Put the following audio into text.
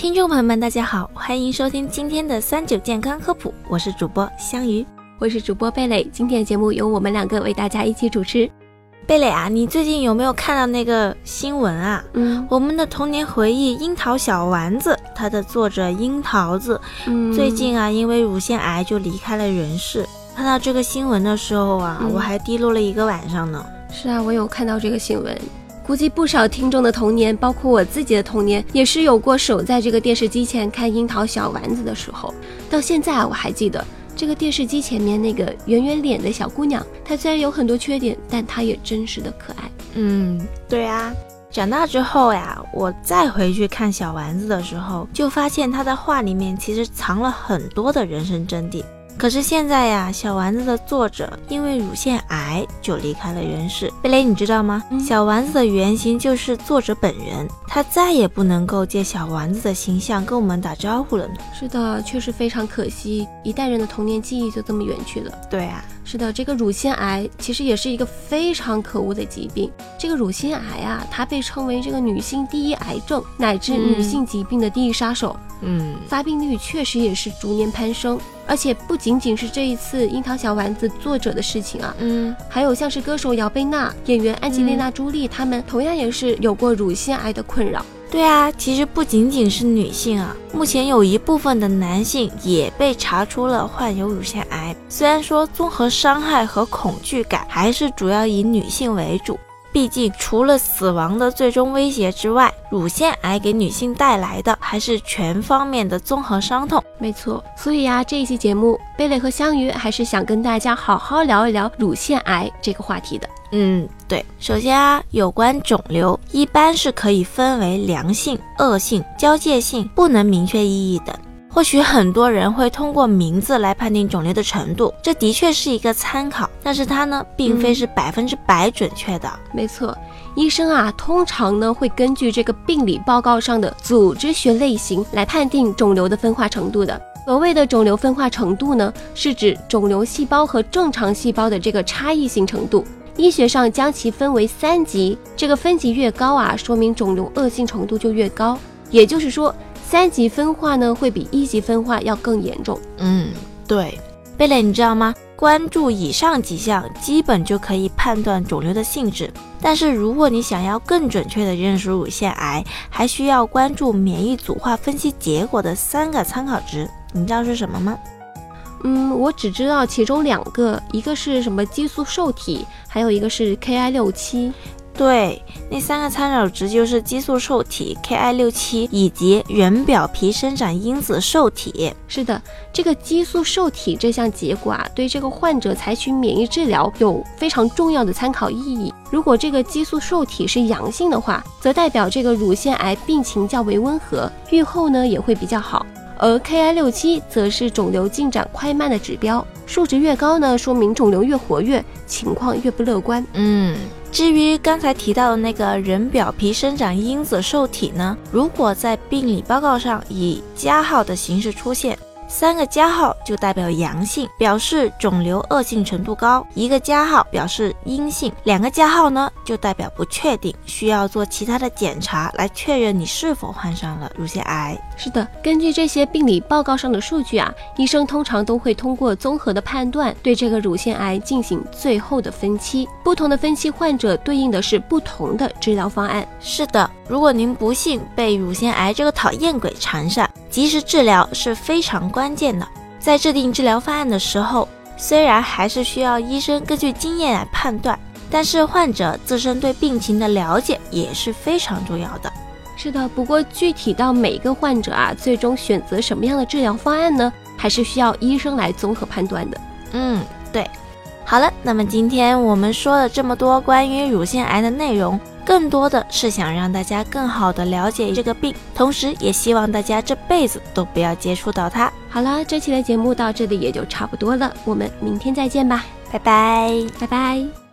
听众朋友们，大家好，欢迎收听今天的三九健康科普，我是主播香鱼，我是主播贝蕾。今天的节目由我们两个为大家一起主持。贝蕾啊，你最近有没有看到那个新闻啊？嗯，我们的童年回忆《樱桃小丸子》，它的作者樱桃子，嗯最近啊因为乳腺癌就离开了人世。看到这个新闻的时候啊，嗯我还低落了一个晚上呢。是啊，我有看到这个新闻。估计不少听众的童年，包括我自己的童年，也是有过守在这个电视机前看《樱桃小丸子》的时候。到现在，我还记得这个电视机前面那个圆圆脸的小姑娘，她虽然有很多缺点，但她也真实的可爱。嗯，对啊。长大之后呀，我再回去看小丸子的时候，就发现他的画里面其实藏了很多的人生真谛。可是现在呀，小丸子的作者因为乳腺癌就离开了人世。贝雷，你知道吗？小丸子的原型就是作者本人，他再也不能够借小丸子的形象跟我们打招呼了呢。是的，确实非常可惜，一代人的童年记忆就这么远去了。对啊，是的，这个乳腺癌其实也是一个非常可恶的疾病。这个乳腺癌啊，它被称为这个女性第一癌症，乃至嗯女性疾病的第一杀手，嗯，发病率确实也是逐年攀升。而且不仅仅是这一次樱桃小丸子作者的事情啊，嗯，还有像是歌手姚贝娜、演员安吉丽娜·朱莉，他们同样也是有过乳腺癌的困扰。对啊，其实不仅仅是女性啊，目前有一部分的男性也被查出了患有乳腺癌。虽然说综合伤害和恐惧感还是主要以女性为主，毕竟除了死亡的最终威胁之外，乳腺癌给女性带来的还是全方面的综合伤痛。没错，所以啊、这一期节目，贝蕾和香鱼还是想跟大家好好聊一聊乳腺癌这个话题的。嗯，对。首先啊，有关肿瘤，一般是可以分为良性、恶性、交界性、不能明确意义等。或许很多人会通过名字来判定肿瘤的程度，这的确是一个参考，但是它呢，并非是百分之百准确的。没错，医生啊，通常呢会根据这个病理报告上的组织学类型来判定肿瘤的分化程度的。所谓的肿瘤分化程度呢，是指肿瘤细胞和正常细胞的这个差异性程度。医学上将其分为三级，这个分级越高啊，说明肿瘤恶性程度就越高。也就是说，三级分化呢会比一级分化要更严重。嗯，对。贝蕾，你知道吗？关注以上几项，基本就可以判断肿瘤的性质。但是，如果你想要更准确地认识乳腺癌，还需要关注免疫组化分析结果的三个参考值。你知道是什么吗？嗯，我只知道其中两个，一个是什么激素受体，还有一个是 Ki 六七。对，那三个参考值就是激素受体 Ki 六七以及原表皮生长因子受体。是的，这个激素受体这项结果啊，对这个患者采取免疫治疗有非常重要的参考意义。如果这个激素受体是阳性的话，则代表这个乳腺癌病情较为温和，预后呢也会比较好。而 Ki 六七则是肿瘤进展快慢的指标，数值越高呢，说明肿瘤越活跃，情况越不乐观。嗯，至于刚才提到的那个人表皮生长因子受体呢，如果在病理报告上以加号的形式出现，三个加号就代表阳性，表示肿瘤恶性程度高；一个加号表示阴性，两个加号呢就代表不确定，需要做其他的检查来确认你是否患上了乳腺癌。是的，根据这些病理报告上的数据啊，医生通常都会通过综合的判断，对这个乳腺癌进行最后的分期。不同的分期患者对应的是不同的治疗方案。是的，如果您不幸被乳腺癌这个讨厌鬼缠上，及时治疗是非常关键的。在制定治疗方案的时候，虽然还是需要医生根据经验来判断，但是患者自身对病情的了解也是非常重要的。是的，不过具体到每个患者啊，最终选择什么样的治疗方案呢，还是需要医生来综合判断的。嗯，对。好了，那么今天我们说了这么多关于乳腺癌的内容，更多的是想让大家更好的了解这个病，同时也希望大家这辈子都不要接触到它。好了，这期的节目到这里也就差不多了，我们明天再见吧，拜拜。拜拜。